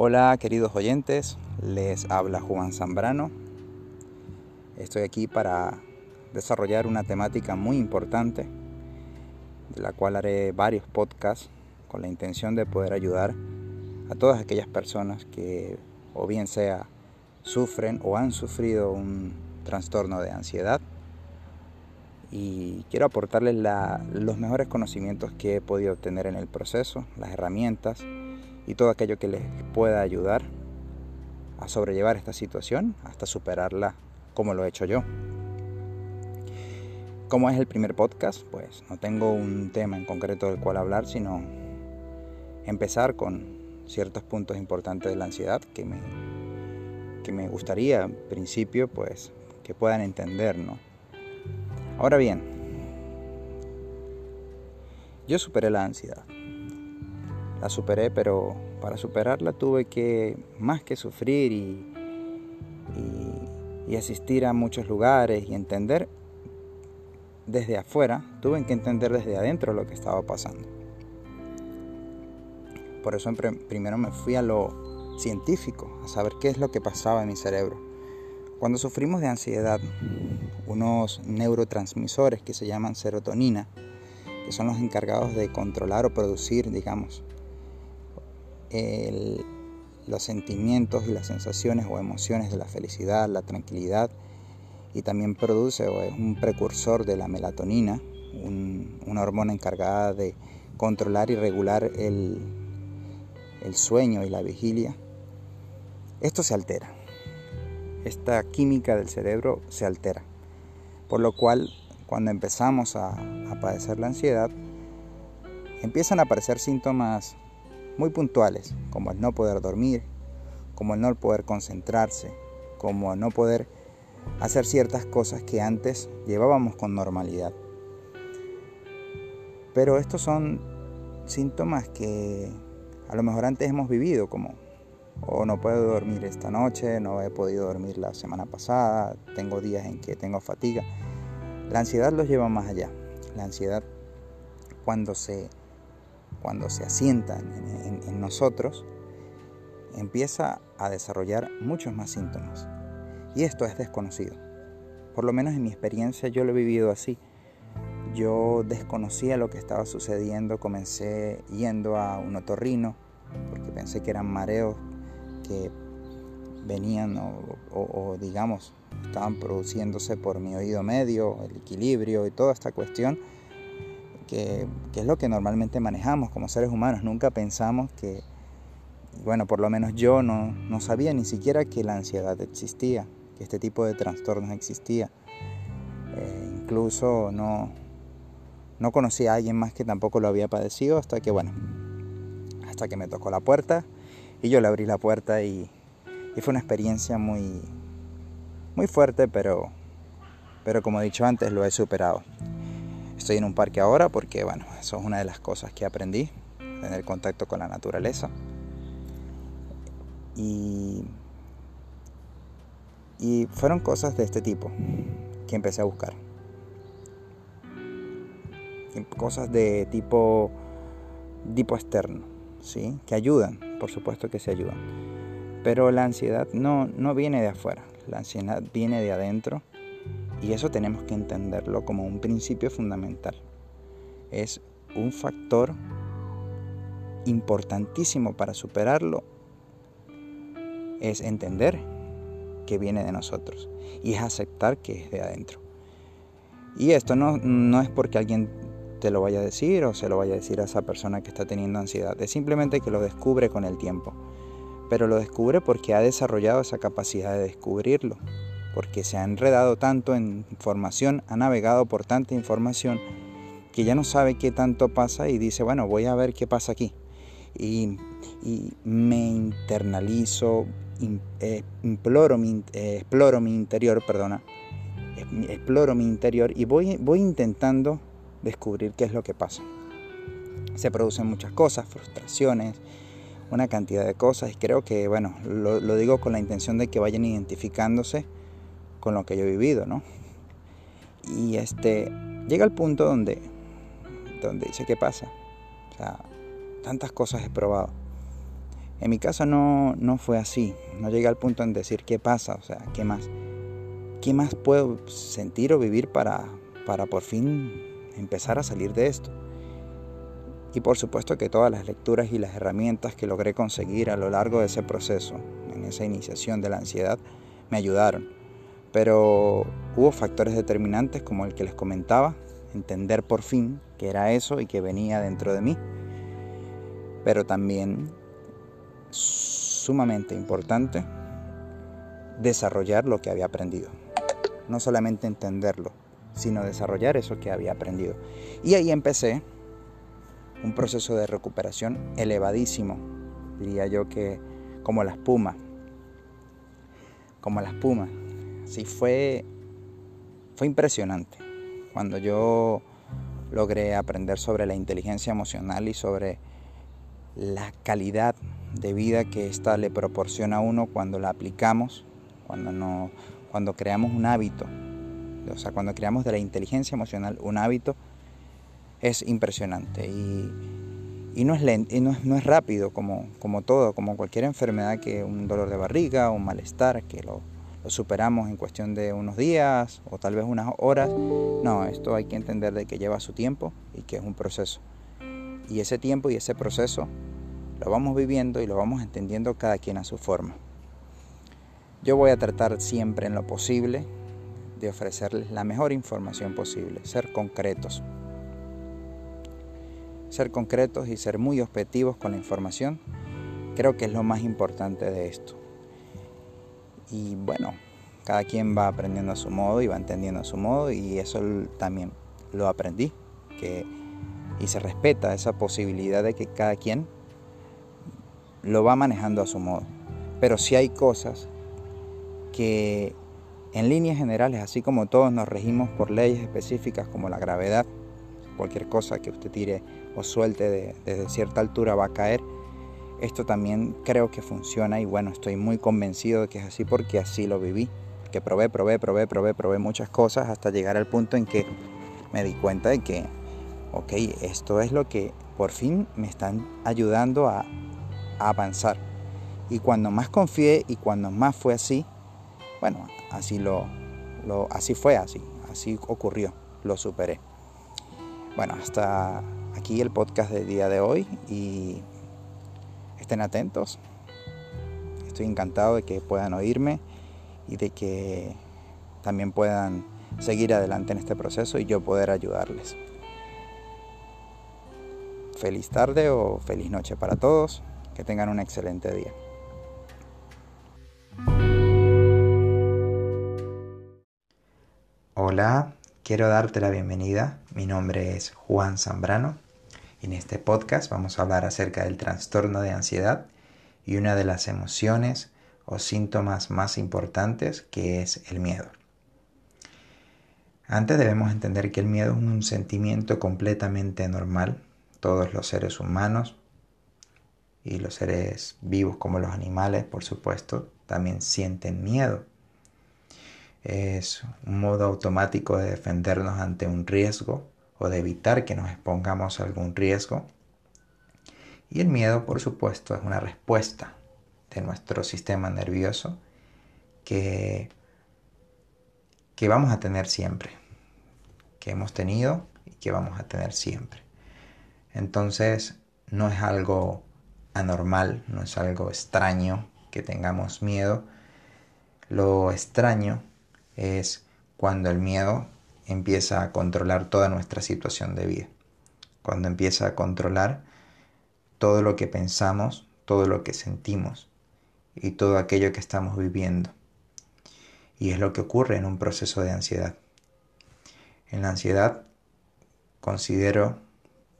Hola queridos oyentes, les habla Juan Zambrano. Estoy aquí para desarrollar una temática muy importante, de la cual haré varios podcasts con la intención de poder ayudar a todas aquellas personas que o bien sea sufren o han sufrido un trastorno de ansiedad y quiero aportarles los mejores conocimientos que he podido obtener en el proceso, las herramientas y todo aquello que les pueda ayudar a sobrellevar esta situación hasta superarla como lo he hecho yo. Como es el primer podcast, pues no tengo un tema en concreto del cual hablar, sino empezar con ciertos puntos importantes de la ansiedad que me, que me gustaría, en principio, pues que puedan entender. Ahora bien, yo superé la ansiedad la superé, pero para superarla tuve que más que sufrir y, y, asistir a muchos lugares y entender desde afuera, tuve que entender desde adentro lo que estaba pasando. Por eso primero me fui a lo científico, a saber qué es lo que pasaba en mi cerebro. Cuando sufrimos de ansiedad, unos neurotransmisores que se llaman serotonina, que son los encargados de controlar o producir, digamos, los sentimientos y las sensaciones o emociones de la felicidad, la tranquilidad y también produce o es un precursor de la melatonina, una hormona encargada de controlar y regular el, el sueño y la vigilia. Esto se altera, esta química del cerebro se altera, por lo cual cuando empezamos a, a padecer la ansiedad, empiezan a aparecer síntomas muy puntuales, como el no poder dormir, como el no poder concentrarse, como no poder hacer ciertas cosas que antes llevábamos con normalidad. Pero estos son síntomas que a lo mejor antes hemos vivido, como o no puedo dormir esta noche, no he podido dormir la semana pasada, tengo días en que tengo fatiga. La ansiedad los lleva más allá. La ansiedad cuando se cuando se asienta en, nosotros, empieza a desarrollar muchos más síntomas. Y esto es desconocido. Por lo menos en mi experiencia yo lo he vivido así. Yo desconocía lo que estaba sucediendo, comencé yendo a un otorrino, porque pensé que eran mareos que venían o, o, digamos estaban produciéndose por mi oído medio, el equilibrio y toda esta cuestión que, es lo que normalmente manejamos como seres humanos. Nunca pensamos que, bueno, por lo menos yo no, no sabía ni siquiera que la ansiedad existía, que este tipo de trastornos existía. Eh, incluso no, no conocí a alguien más que tampoco lo había padecido hasta que, bueno, hasta que me tocó la puerta y yo le abrí la puerta y, y fue una experiencia muy, muy fuerte, pero, pero como he dicho antes, lo he superado. Estoy en un parque ahora porque, bueno, eso es una de las cosas que aprendí, tener contacto con la naturaleza. Y, y fueron cosas de este tipo que empecé a buscar. Cosas de tipo, tipo externo, ¿sí? Que ayudan, por supuesto que se ayudan. Pero la ansiedad no, no viene de afuera, la ansiedad viene de adentro y eso tenemos que entenderlo como un principio fundamental. Es un factor importantísimo para superarlo. Es entender que viene de nosotros y es aceptar que es de adentro. Y esto no, no es porque alguien te lo vaya a decir o se lo vaya a decir a esa persona que está teniendo ansiedad. Es simplemente que lo descubre con el tiempo. Pero lo descubre porque ha desarrollado esa capacidad de descubrirlo porque se ha enredado tanto en información, ha navegado por tanta información que ya no sabe qué tanto pasa y dice, bueno, voy a ver qué pasa aquí. Y, me internalizo, eh, imploro mi, eh, exploro mi interior, perdona, exploro mi interior y voy, voy intentando descubrir qué es lo que pasa. Se producen muchas cosas, frustraciones, una cantidad de cosas y creo que, bueno, lo, lo digo con la intención de que vayan identificándose con lo que yo he vivido, ¿no? Y este, llega el punto donde, donde dice, ¿qué pasa? O sea, tantas cosas he probado. En mi caso no, no fue así. No llegué al punto en decir qué pasa, o sea, qué más. ¿Qué más puedo sentir o vivir para, para por fin empezar a salir de esto? Y por supuesto que todas las lecturas y las herramientas que logré conseguir a lo largo de ese proceso, en esa iniciación de la ansiedad, me ayudaron. Pero hubo factores determinantes como el que les comentaba, entender por fin que era eso y que venía dentro de mí. Pero también sumamente importante desarrollar lo que había aprendido. No solamente entenderlo, sino desarrollar eso que había aprendido. Y ahí empecé un proceso de recuperación elevadísimo, diría yo que como la espuma, como la espuma. Sí, fue, fue impresionante cuando yo logré aprender sobre la inteligencia emocional y sobre la calidad de vida que ésta le proporciona a uno cuando la aplicamos, cuando, no, cuando creamos un hábito, o sea, cuando creamos de la inteligencia emocional un hábito, es impresionante y, no, es lento, y no, es, no es rápido como, como todo, como cualquier enfermedad que un dolor de barriga, un malestar, que lo, superamos en cuestión de unos días o tal vez unas horas. No, esto hay que entender de que lleva su tiempo y que es un proceso. Y ese tiempo y ese proceso lo vamos viviendo y lo vamos entendiendo cada quien a su forma. Yo voy a tratar siempre en lo posible de ofrecerles la mejor información posible, ser concretos. Ser concretos y ser muy objetivos con la información creo que es lo más importante de esto. Y bueno, cada quien va aprendiendo a su modo y va entendiendo a su modo y eso también lo aprendí. Que, y se respeta esa posibilidad de que cada quien lo va manejando a su modo. Pero si hay cosas que en líneas generales, así como todos nos regimos por leyes específicas como la gravedad, cualquier cosa que usted tire o suelte desde cierta altura va a caer, esto también creo que funciona y bueno, estoy muy convencido de que es así porque así lo viví. Que probé, probé, probé, probé, probé muchas cosas hasta llegar al punto en que me di cuenta de que, ok, esto es lo que por fin me están ayudando a, avanzar. Y cuando más confié y cuando más fue así, bueno, así lo, así fue así, así ocurrió, lo superé. Bueno, hasta aquí el podcast del día de hoy y estén atentos. Estoy encantado de que puedan oírme y de que también puedan seguir adelante en este proceso y yo poder ayudarles. Feliz tarde o feliz noche para todos. Que tengan un excelente día. Hola, quiero darte la bienvenida. Mi nombre es Juan Zambrano en este podcast vamos a hablar acerca del trastorno de ansiedad y una de las emociones o síntomas más importantes que es el miedo. Antes debemos entender que el miedo es un sentimiento completamente normal. Todos los seres humanos y los seres vivos como los animales, por supuesto, también sienten miedo. Es un modo automático de defendernos ante un riesgo o de evitar que nos expongamos a algún riesgo. Y el miedo, por supuesto, es una respuesta de nuestro sistema nervioso que, que vamos a tener siempre, que hemos tenido y que vamos a tener siempre. Entonces, no es algo anormal, no es algo extraño que tengamos miedo. Lo extraño es cuando el miedo empieza a controlar toda nuestra situación de vida. Cuando empieza a controlar todo lo que pensamos, todo lo que sentimos y todo aquello que estamos viviendo. Y es lo que ocurre en un proceso de ansiedad. En la ansiedad considero,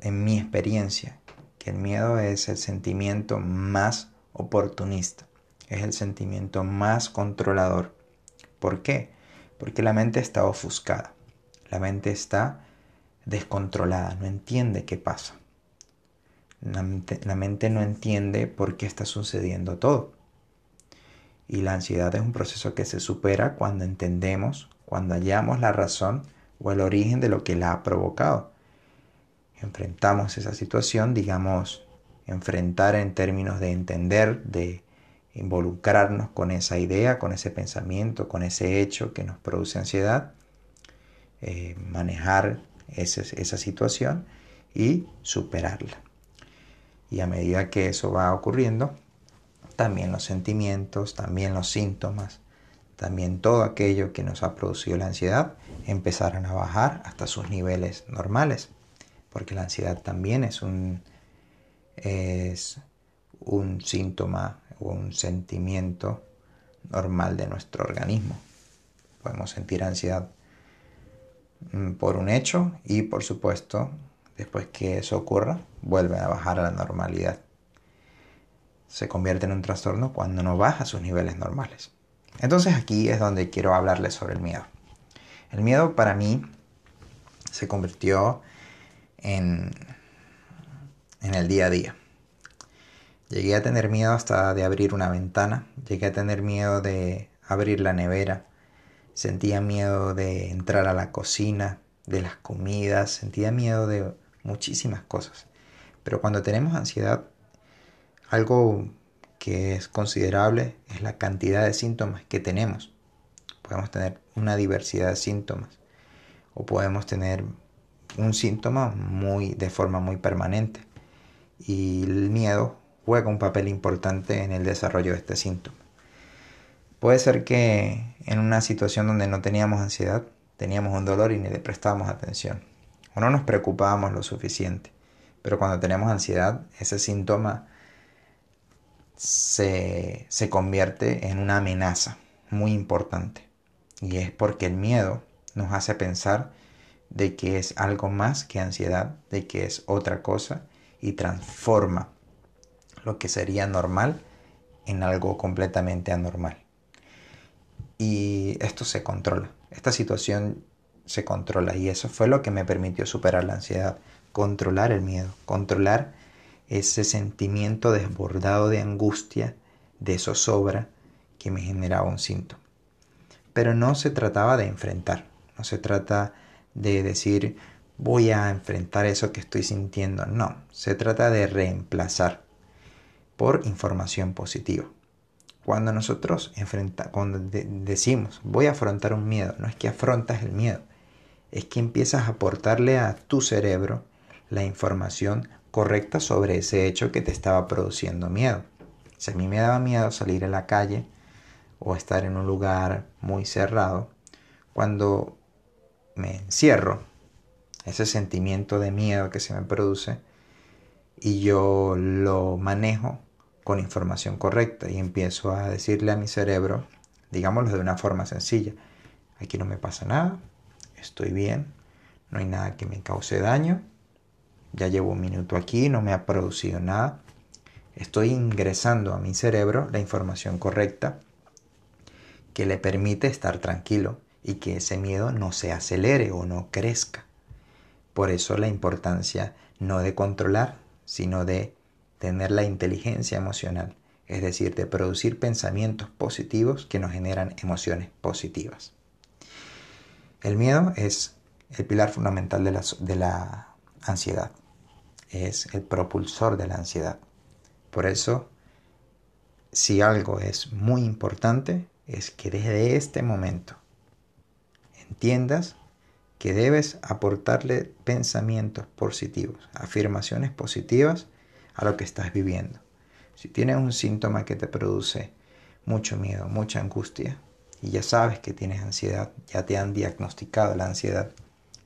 en mi experiencia, que el miedo es el sentimiento más oportunista, es el sentimiento más controlador. ¿Por qué? Porque la mente está ofuscada. La mente está descontrolada, no entiende qué pasa. La mente, no entiende por qué está sucediendo todo. Y la ansiedad es un proceso que se supera cuando entendemos, cuando hallamos la razón o el origen de lo que la ha provocado. Enfrentamos esa situación, digamos, enfrentar en términos de entender, de involucrarnos con esa idea, con ese pensamiento, con ese hecho que nos produce ansiedad, eh, manejar esa situación y superarla. Y a medida que eso va ocurriendo, también los sentimientos, también los síntomas, también todo aquello que nos ha producido la ansiedad empezarán a bajar hasta sus niveles normales, porque la ansiedad también es un, es un síntoma o un sentimiento normal de nuestro organismo. Podemos sentir ansiedad por un hecho y por supuesto después que eso ocurra vuelve a bajar a la normalidad. Se convierte en un trastorno cuando no baja sus niveles normales. Entonces aquí es donde quiero hablarles sobre el miedo. El miedo para mí se convirtió en, en el día a día. Llegué a tener miedo hasta de abrir una ventana, llegué a tener miedo de abrir la nevera, sentía miedo de entrar a la cocina, de las comidas, sentía miedo de muchísimas cosas. Pero cuando tenemos ansiedad, algo que es considerable es la cantidad de síntomas que tenemos. Podemos tener una diversidad de síntomas o podemos tener un síntoma muy de forma muy permanente y el miedo juega un papel importante en el desarrollo de este síntoma. Puede ser que en una situación donde no teníamos ansiedad, teníamos un dolor y ni le prestábamos atención o no nos preocupábamos lo suficiente. Pero cuando tenemos ansiedad, ese síntoma se, se convierte en una amenaza muy importante. Y es porque el miedo nos hace pensar de que es algo más que ansiedad, de que es otra cosa y transforma lo que sería normal en algo completamente anormal. Y esto se controla. Esta situación se controla y eso fue lo que me permitió superar la ansiedad, controlar el miedo, controlar ese sentimiento desbordado de angustia, de zozobra que me generaba un síntoma. Pero no se trataba de enfrentar, no se trata de decir voy a enfrentar eso que estoy sintiendo, no, se trata de reemplazar por información positiva. Cuando nosotros enfrenta, cuando decimos voy a afrontar un miedo, no es que afrontas el miedo, es que empiezas a aportarle a tu cerebro la información correcta sobre ese hecho que te estaba produciendo miedo. Si a mí me daba miedo salir a la calle o estar en un lugar muy cerrado, cuando me encierro, ese sentimiento de miedo que se me produce, y yo lo manejo con información correcta y empiezo a decirle a mi cerebro, digámoslo de una forma sencilla, aquí no me pasa nada, estoy bien, no hay nada que me cause daño, ya llevo un minuto aquí, no me ha producido nada. Estoy ingresando a mi cerebro la información correcta que le permite estar tranquilo y que ese miedo no se acelere o no crezca. Por eso la importancia no de controlar, sino de tener la inteligencia emocional, es decir, de producir pensamientos positivos que nos generan emociones positivas. El miedo es el pilar fundamental de la, de la ansiedad. Es el propulsor de la ansiedad. Por eso, si algo es muy importante, es que desde este momento entiendas que debes aportarle pensamientos positivos, afirmaciones positivas a lo que estás viviendo. Si tienes un síntoma que te produce mucho miedo, mucha angustia, y ya sabes que tienes ansiedad, ya te han diagnosticado la ansiedad,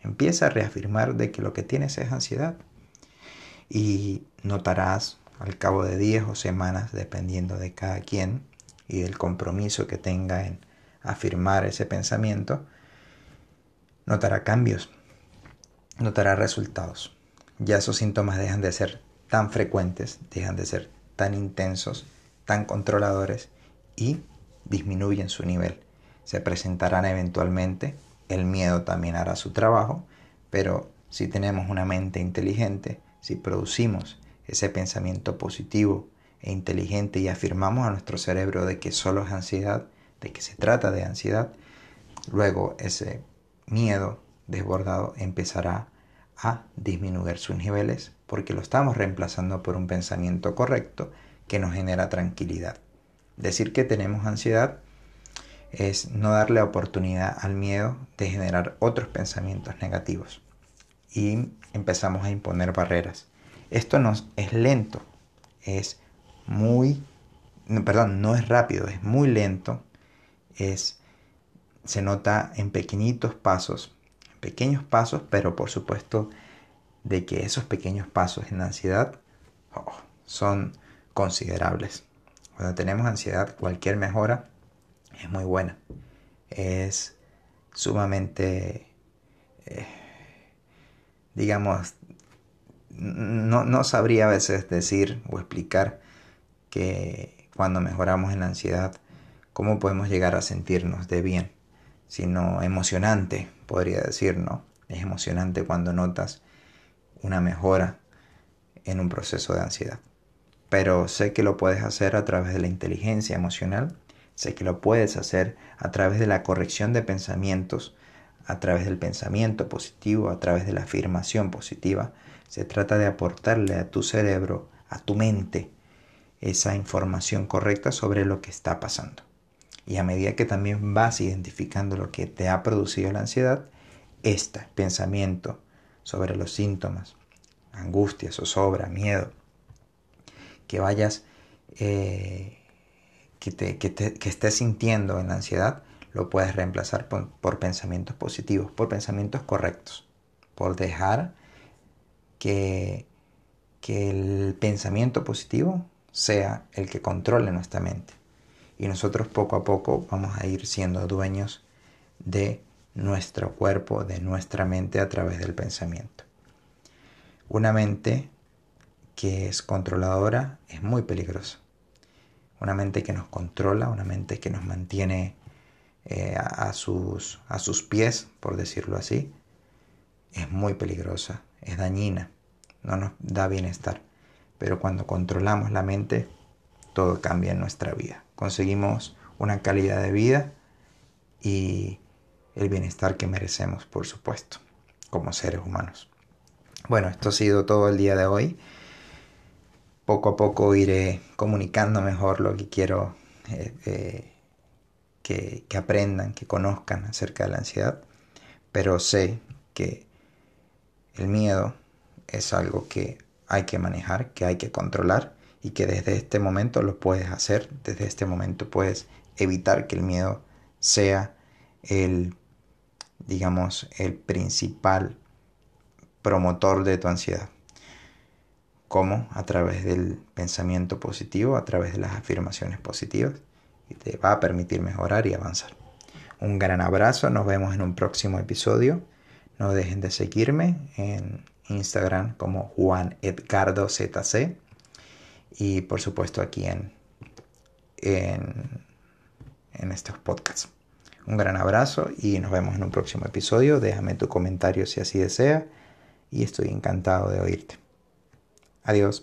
empieza a reafirmar de que lo que tienes es ansiedad. Y notarás al cabo de días o semanas, dependiendo de cada quien y del compromiso que tenga en afirmar ese pensamiento, notará cambios, notará resultados. Ya esos síntomas dejan de ser tan frecuentes, dejan de ser tan intensos, tan controladores y disminuyen su nivel. Se presentarán eventualmente, el miedo también hará su trabajo, pero si tenemos una mente inteligente, si producimos ese pensamiento positivo e inteligente y afirmamos a nuestro cerebro de que solo es ansiedad, de que se trata de ansiedad, luego ese miedo desbordado empezará a disminuir sus niveles porque lo estamos reemplazando por un pensamiento correcto que nos genera tranquilidad. Decir que tenemos ansiedad es no darle oportunidad al miedo de generar otros pensamientos negativos y empezamos a imponer barreras. Esto no es lento, es muy, perdón, no es rápido, es muy lento, es, se nota en pequeñitos pasos, pequeños pasos, pero por supuesto de que esos pequeños pasos en ansiedad oh, son considerables. Cuando tenemos ansiedad, cualquier mejora es muy buena. Es sumamente, eh, digamos, no, no sabría a veces decir o explicar que cuando mejoramos en la ansiedad, cómo podemos llegar a sentirnos de bien, sino emocionante, podría decir, ¿no? Es emocionante cuando notas una mejora en un proceso de ansiedad. Pero sé que lo puedes hacer a través de la inteligencia emocional, sé que lo puedes hacer a través de la corrección de pensamientos, a través del pensamiento positivo, a través de la afirmación positiva, se trata de aportarle a tu cerebro, a tu mente, esa información correcta sobre lo que está pasando. Y a medida que también vas identificando lo que te ha producido la ansiedad, este pensamiento sobre los síntomas, angustia, zozobra, miedo, que vayas, eh, que, te, que, estés sintiendo en la ansiedad, lo puedes reemplazar por pensamientos positivos, por pensamientos correctos, por dejar que, el pensamiento positivo sea el que controle nuestra mente. Y nosotros poco a poco vamos a ir siendo dueños de nuestro cuerpo, de nuestra mente a través del pensamiento. Una mente que es controladora es muy peligrosa. Una mente que nos controla, una mente que nos mantiene eh, sus, a sus pies, por decirlo así, es muy peligrosa es dañina, no nos da bienestar. Pero cuando controlamos la mente, todo cambia en nuestra vida. Conseguimos una calidad de vida y el bienestar que merecemos, por supuesto, como seres humanos. Bueno, esto ha sido todo el día de hoy. Poco a poco iré comunicando mejor lo que quiero eh, eh, que, que aprendan, que conozcan acerca de la ansiedad. Pero sé que el miedo es algo que hay que manejar, que hay que controlar y que desde este momento lo puedes hacer, desde este momento puedes evitar que el miedo sea el, digamos, el principal promotor de tu ansiedad. ¿Cómo? A través del pensamiento positivo, a través de las afirmaciones positivas y te va a permitir mejorar y avanzar. Un gran abrazo, nos vemos en un próximo episodio no dejen de seguirme en Instagram como Juan Edgardo ZC y por supuesto aquí en, en, en estos podcasts. Un gran abrazo y nos vemos en un próximo episodio. Déjame tu comentario si así desea y estoy encantado de oírte. Adiós.